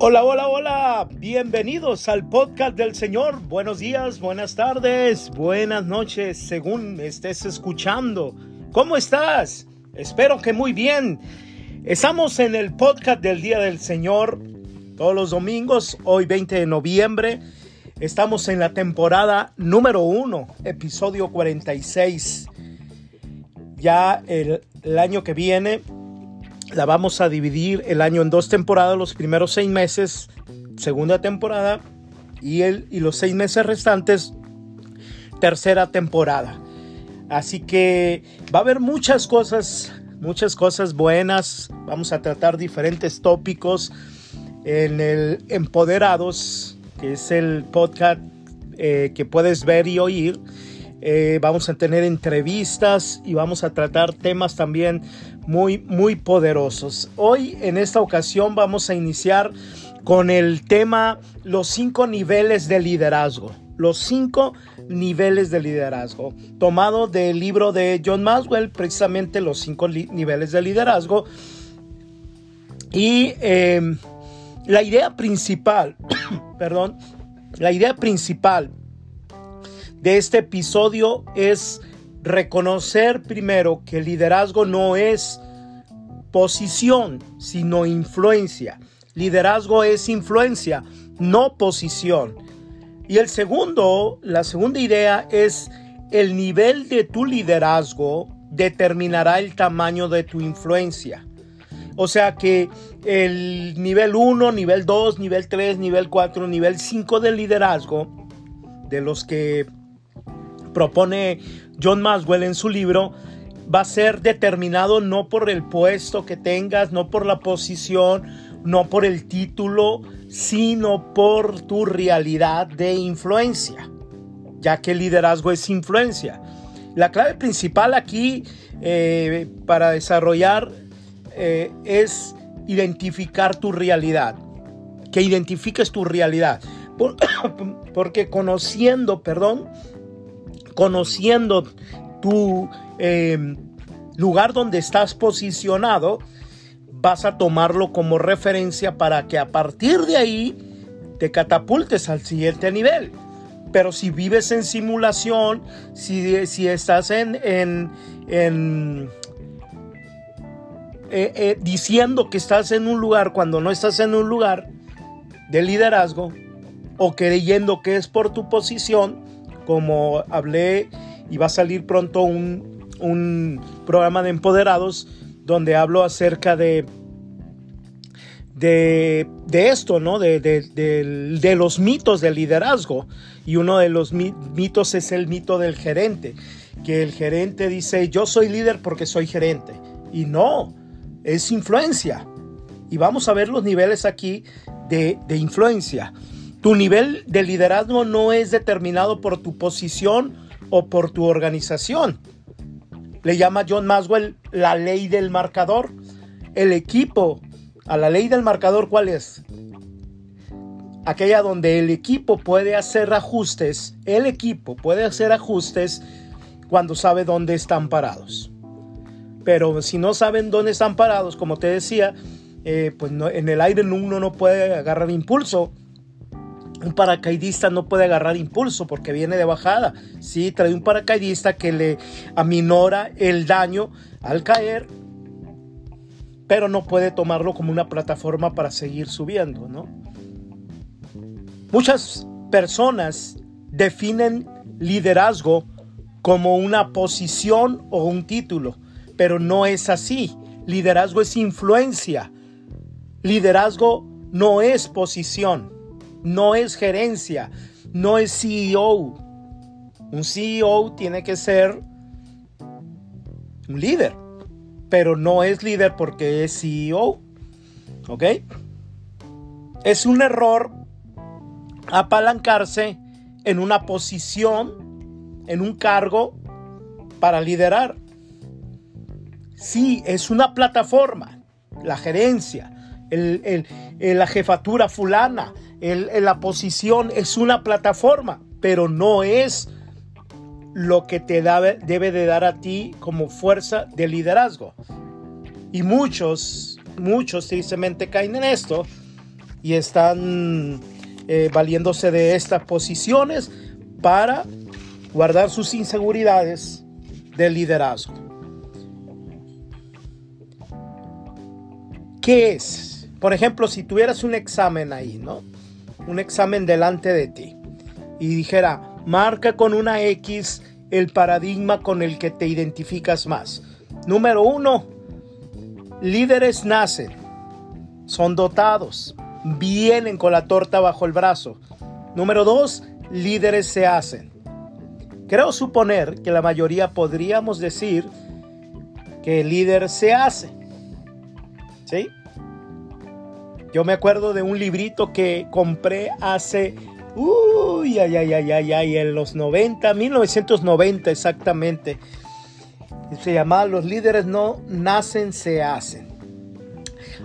Hola, hola, hola. Bienvenidos al podcast del Señor. Buenos días, buenas tardes, buenas noches, según estés escuchando. ¿Cómo estás? Espero que muy bien. Estamos en el podcast del Día del Señor todos los domingos, hoy 20 de noviembre. Estamos en la temporada número 1, episodio 46. Ya el, el año que viene la vamos a dividir el año en dos temporadas, los primeros seis meses, segunda temporada, y, el, y los seis meses restantes, tercera temporada. Así que va a haber muchas cosas, muchas cosas buenas. Vamos a tratar diferentes tópicos en el Empoderados, que es el podcast eh, que puedes ver y oír. Eh, vamos a tener entrevistas y vamos a tratar temas también muy, muy poderosos. Hoy, en esta ocasión, vamos a iniciar con el tema los cinco niveles de liderazgo. Los cinco niveles de liderazgo, tomado del libro de John Maswell, precisamente los cinco niveles de liderazgo. Y em, la idea principal, perdón, la idea principal de este episodio es reconocer primero que el liderazgo no es posición, sino influencia. Liderazgo es influencia, no posición. Y el segundo, la segunda idea es el nivel de tu liderazgo determinará el tamaño de tu influencia. O sea que el nivel 1, nivel 2, nivel 3, nivel 4, nivel 5 del liderazgo, de los que propone John Maswell en su libro, va a ser determinado no por el puesto que tengas, no por la posición, no por el título, sino por tu realidad de influencia, ya que el liderazgo es influencia. La clave principal aquí eh, para desarrollar eh, es identificar tu realidad, que identifiques tu realidad, porque conociendo, perdón, conociendo tu em, lugar donde estás posicionado, vas a tomarlo como referencia para que a partir de ahí te catapultes al siguiente nivel. Pero si vives en simulación, si, si estás en, en, eh, eh, diciendo que estás en un lugar cuando no estás en un lugar de liderazgo o creyendo que es por tu posición, como hablé y va a salir pronto un, programa de empoderados donde hablo acerca de, de, esto, ¿no? De, de, los mitos del liderazgo. Y uno de los mitos es el mito del gerente, que el gerente dice, yo soy líder porque soy gerente. Y no, es influencia. Y vamos a ver los niveles aquí de, de influencia. Tu nivel de liderazgo no es determinado por tu posición o por tu organización. Le llama John Maswell la ley del marcador. El equipo, a la ley del marcador, ¿cuál es? Aquella donde el equipo puede hacer ajustes, el equipo puede hacer ajustes cuando sabe dónde están parados. Pero si no saben dónde están parados, como te decía, eh, pues en el aire uno no puede agarrar impulso un paracaidista no puede agarrar impulso porque viene de bajada. Sí, trae un paracaidista que le aminora el daño al caer, pero no puede tomarlo como una plataforma para seguir subiendo, ¿no? Muchas personas definen liderazgo como una posición o un título, pero no es así. Liderazgo es influencia. Liderazgo no es posición no es gerencia, no es CEO. Un CEO tiene que ser un líder, pero no es líder porque es CEO. ¿Ok? Es un error apalancarse en una posición, en un cargo para liderar. Sí, es una plataforma, la gerencia, la jefatura fulana, la posición es una plataforma, pero no es lo que te debe de dar a ti como fuerza de liderazgo. Y muchos, muchos tristemente caen en esto y están eh, valiéndose de estas posiciones para guardar sus inseguridades de liderazgo. ¿Qué es? Por ejemplo, si tuvieras un examen ahí, ¿no? Un examen delante de ti y dijera, marca con una X el paradigma con el que te identificas más. Número uno, líderes nacen, son dotados, vienen con la torta bajo el brazo. Número dos, líderes se hacen. Creo suponer que la mayoría podríamos decir que el líder se hace. ¿Sí? Yo me acuerdo de un librito que compré hace, uy, ay, ay, ay, ay, ay, en los 90, 1990 exactamente. Se llamaba Los líderes no nacen, se hacen.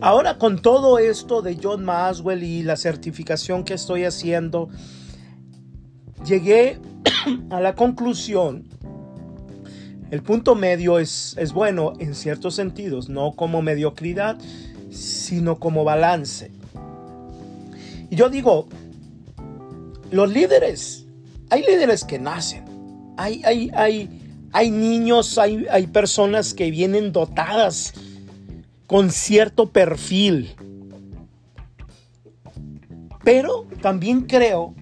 Ahora con todo esto de John Maswell y la certificación que estoy haciendo, llegué a la conclusión, el punto medio es, es bueno en ciertos sentidos, no como mediocridad, sino como balance. Y yo digo, los líderes, hay líderes que nacen, hay, hay, hay, hay niños, hay, hay personas que vienen dotadas con cierto perfil. Pero también creo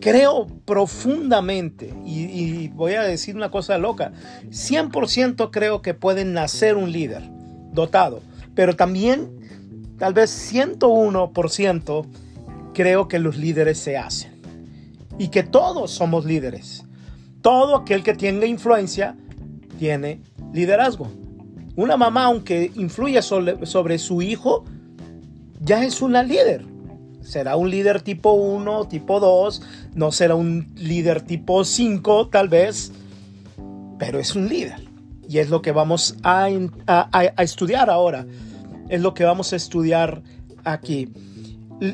creo profundamente, y, voy a decir una cosa loca, 100% creo que pueden nacer un líder dotado, pero también tal vez 101% creo que los líderes se hacen y que todos somos líderes. Todo aquel que tenga influencia tiene liderazgo. Una mamá, aunque influya sobre su hijo, ya es una líder será un líder tipo 1, tipo 2, no será un líder tipo 5 tal vez, pero es un líder. Y es lo que vamos a, estudiar ahora. Es lo que vamos a estudiar aquí.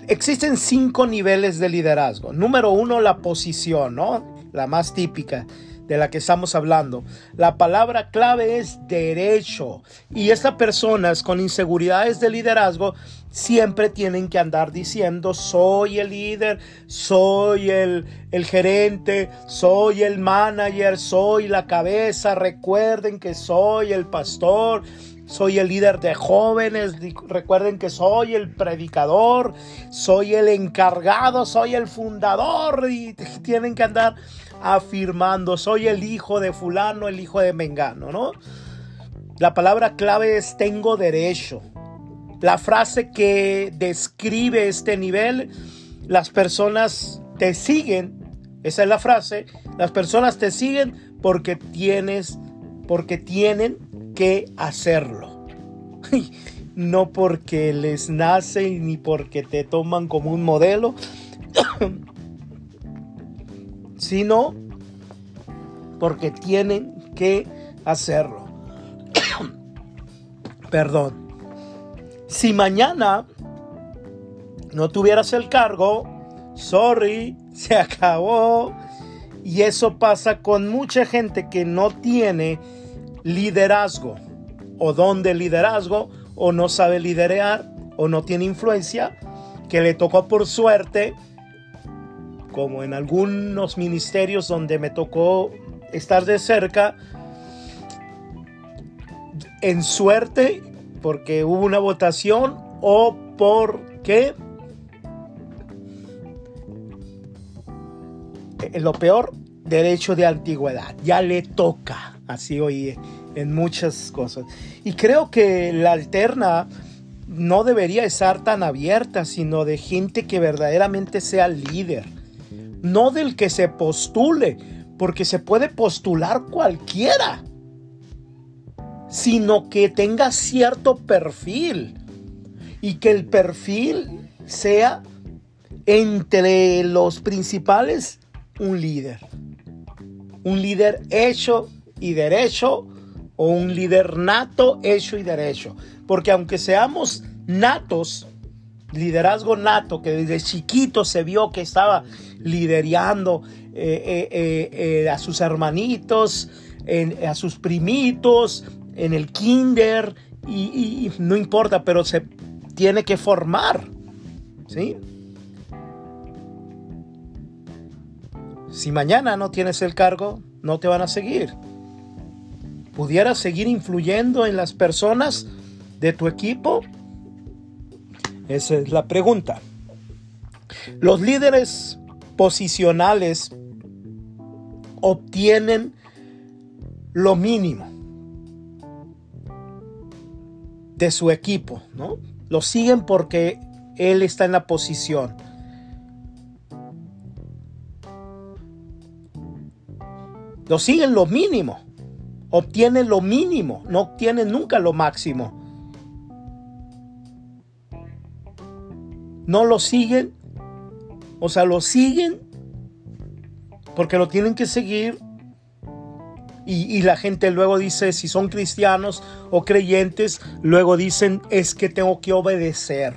Existen cinco niveles de liderazgo. Número uno, la posición, ¿no? La más típica de la que estamos hablando. La palabra clave es derecho. Y estas personas con inseguridades de liderazgo siempre tienen que andar diciendo, soy el líder, soy el, el gerente, soy el manager, soy la cabeza, recuerden que soy el pastor. Soy el líder de jóvenes, recuerden que soy el predicador, soy el encargado, soy el fundador y tienen que andar afirmando, soy el hijo de fulano, el hijo de Mengano, ¿no? La palabra clave es tengo derecho. La frase que describe este nivel, las personas te siguen, esa es la frase, las personas te siguen porque tienes, porque tienen que hacerlo. no porque les nace ni porque te toman como un modelo, sino porque tienen que hacerlo. Perdón. Si mañana no tuvieras el cargo, sorry, se acabó. Y eso pasa con mucha gente que no tiene liderazgo o don de liderazgo o no sabe liderear o no tiene influencia, que le tocó por suerte como en algunos ministerios donde me tocó estar de cerca, en suerte, porque hubo una votación o porque eh, lo peor, derecho de antigüedad, ya le toca, así oí en muchas cosas. Y creo que la alterna no debería estar tan abierta, sino de gente que verdaderamente sea líder. No del que se postule, porque se puede postular cualquiera, sino que tenga cierto perfil y que el perfil sea entre los principales un líder. Un líder hecho y derecho o un líder nato, hecho y derecho. Porque aunque seamos natos, liderazgo nato, que desde chiquito se vio que estaba liderando eh, eh, eh, a sus hermanitos, a sus primitos, en el kinder, y, no importa, pero se tiene que formar ¿Sí? Si mañana no tienes el cargo, no te van a seguir. ¿Pudieras seguir influyendo en las personas de tu equipo? Esa es la pregunta. Los líderes posicionales obtienen lo mínimo de su equipo, ¿no? Lo siguen porque él está en la posición. Lo siguen lo mínimo. Obtienen lo mínimo, no obtienen nunca lo máximo. No lo siguen, o sea, lo siguen porque lo tienen que seguir. Y, la gente luego dice, si son cristianos o creyentes, luego dicen, es que tengo que obedecer.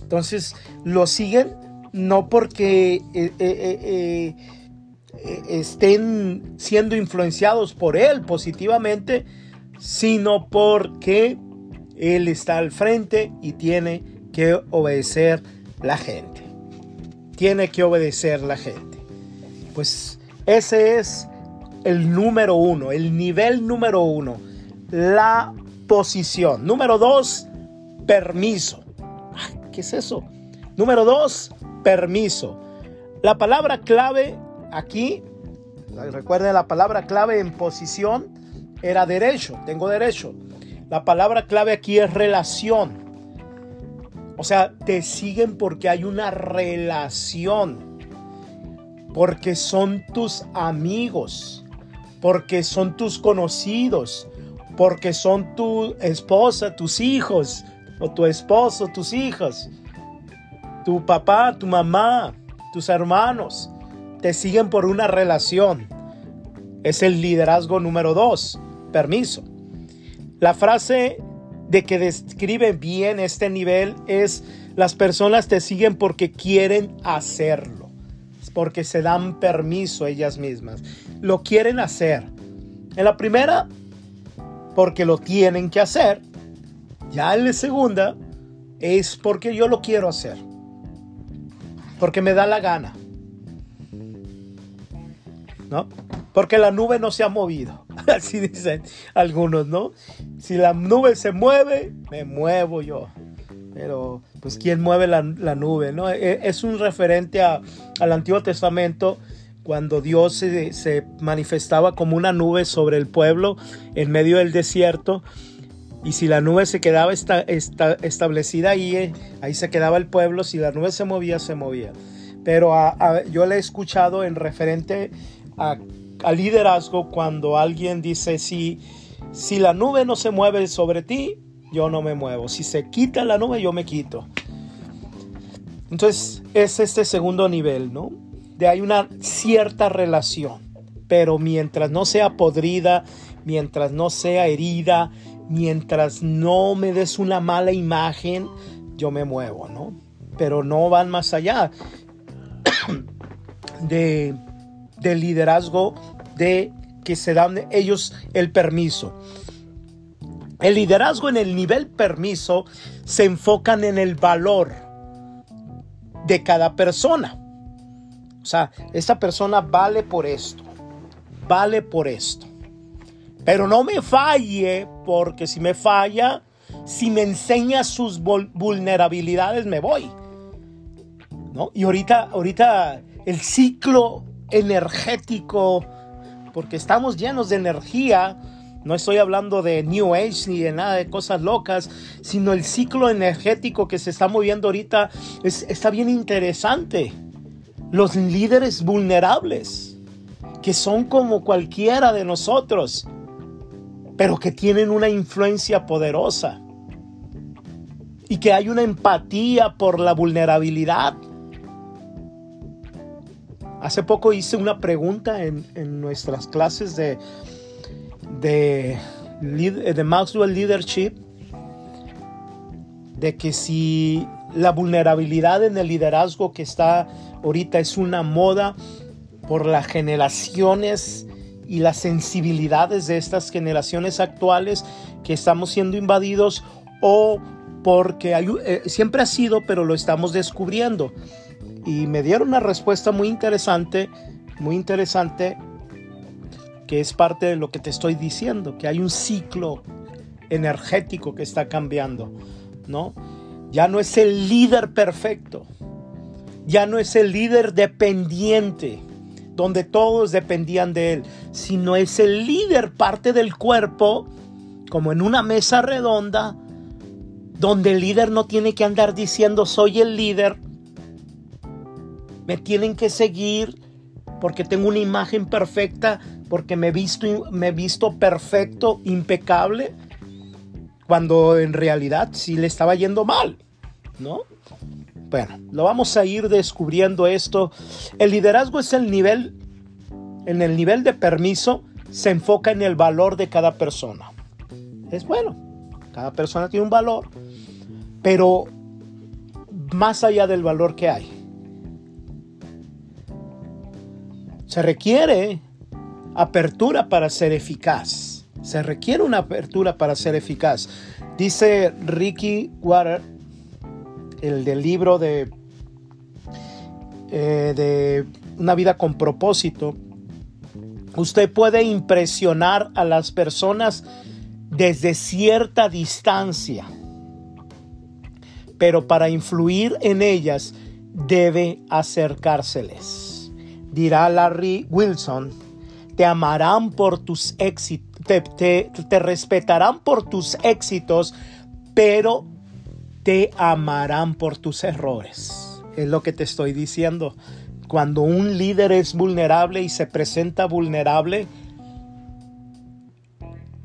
Entonces, lo siguen no porque eh, eh, eh, estén siendo influenciados por él positivamente, sino porque él está al frente y tiene que obedecer la gente. Tiene que obedecer la gente. Pues ese es el número uno, el nivel número uno, la posición. Número dos, permiso. ¿Qué es eso? Número dos, permiso. La palabra clave aquí, recuerden la palabra clave en posición era derecho, tengo derecho. La palabra clave aquí es relación. O sea, te siguen porque hay una relación porque son tus amigos, porque son tus conocidos, porque son tu esposa, tus hijos, o tu esposo, tus hijos, tu papá, tu mamá, tus hermanos, te siguen por una relación. Es el liderazgo número dos, permiso. La frase de que describe bien este nivel es las personas te siguen porque quieren hacerlo porque se dan permiso ellas mismas. Lo quieren hacer. En la primera, porque lo tienen que hacer. Ya en la segunda, es porque yo lo quiero hacer. Porque me da la gana. ¿No? Porque la nube no se ha movido. Así dicen algunos, ¿no? Si la nube se mueve, me muevo yo pero pues quién mueve la, nube, ¿no? E, es un referente al Antiguo Testamento cuando Dios se, manifestaba como una nube sobre el pueblo en medio del desierto. Y si la nube se quedaba establecida ahí, eh, ahí se quedaba el pueblo. Si la nube se movía, se movía. Pero yo le he escuchado en referente a, liderazgo cuando alguien dice, si, si la nube no se mueve sobre ti, yo no me muevo. Si se quita la nube, yo me quito. Entonces es este segundo nivel, ¿no? De hay una cierta relación, pero mientras no sea podrida, mientras no sea herida, mientras no me des una mala imagen, yo me muevo, ¿no? Pero no van más allá de, del liderazgo de que se dan ellos el permiso. El liderazgo en el nivel permiso se enfocan en el valor de cada persona. Sea, esta persona vale por esto, vale por esto. Pero no me falle porque si me falla, si me enseña sus vulnerabilidades, me voy. ¿No? Y ahorita, ahorita el ciclo energético, porque estamos llenos de energía, no estoy hablando de New Age ni de nada de cosas locas, sino el ciclo energético que se está moviendo ahorita está bien interesante. Los líderes vulnerables, que son como cualquiera de nosotros, pero que tienen una influencia poderosa. Y que hay una empatía por la vulnerabilidad. Hace poco hice una pregunta en, en nuestras clases de, de, de Maxwell Leadership, de que si la vulnerabilidad en el liderazgo que está ahorita es una moda por las generaciones y las sensibilidades de estas generaciones actuales que estamos siendo invadidos o porque eh, siempre ha sido, pero lo estamos descubriendo. Y me dieron una respuesta muy interesante, muy interesante, que es parte de lo que te estoy diciendo, que hay un ciclo energético que está cambiando, ¿no? Ya no es el líder perfecto, ya no es el líder dependiente, donde todos dependían de él, sino es el líder parte del cuerpo, como en una mesa redonda, donde el líder no tiene que andar diciendo soy el líder, me tienen que seguir porque tengo una imagen perfecta, porque me he visto, me visto perfecto, impecable, cuando en realidad sí le estaba yendo mal, ¿no? Bueno, lo vamos a ir descubriendo esto. El liderazgo es el nivel, en el nivel de permiso, se enfoca en el valor de cada persona. Es bueno, cada persona tiene un valor, pero más allá del valor que hay, Se requiere apertura para ser eficaz. Se requiere una apertura para ser eficaz. Dice Ricky Water, el del libro de, eh, de Una vida con propósito. Usted puede impresionar a las personas desde cierta distancia, pero para influir en ellas debe acercárseles dirá Larry Wilson, te amarán por tus éxitos, te, respetarán por tus éxitos, pero te amarán por tus errores. Es lo que te estoy diciendo. Cuando un líder es vulnerable y se presenta vulnerable,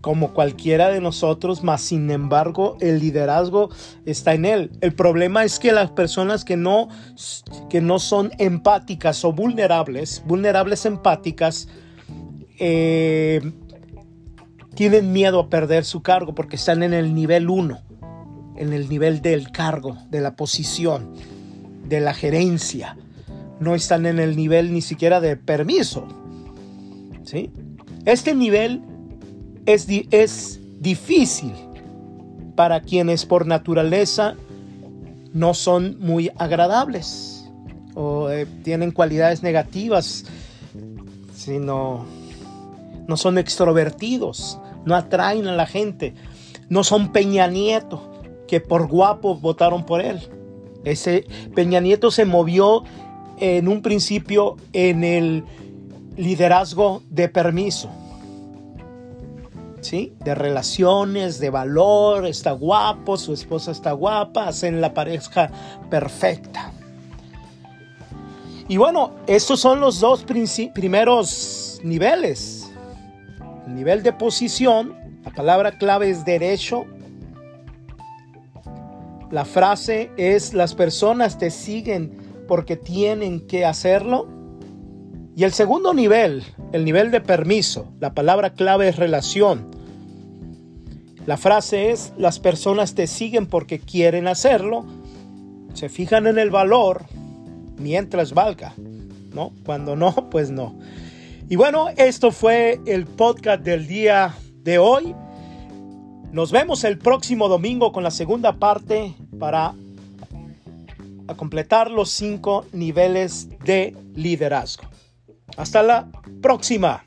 como cualquiera de nosotros, más sin embargo el liderazgo está en él. El problema es que las personas que no, que no son empáticas o vulnerables, vulnerables empáticas, eh, tienen miedo a perder su cargo porque están en el nivel 1, en el nivel del cargo, de la posición, de la gerencia. No están en el nivel ni siquiera de permiso. ¿sí? Este nivel es, es difícil para quienes por naturaleza no son muy agradables o eh, tienen cualidades negativas, sino no son extrovertidos, no atraen a la gente, no son Peña Nieto, que por guapo votaron por él. Ese Peña Nieto se movió en un principio en el liderazgo de permiso de relaciones, de valor, está guapo, su esposa está guapa, hacen la pareja perfecta. Y bueno, estos son los dos primeros niveles. El nivel de posición, la palabra clave es derecho. La frase es las personas te siguen porque tienen que hacerlo. Y el segundo nivel, el nivel de permiso, la palabra clave es relación. La frase es, las personas te siguen porque quieren hacerlo, se fijan en el valor mientras valga, ¿no? Cuando no, pues no. Y bueno, esto fue el podcast del día de hoy. Nos vemos el próximo domingo con la segunda parte para completar los cinco niveles de liderazgo. Hasta la próxima.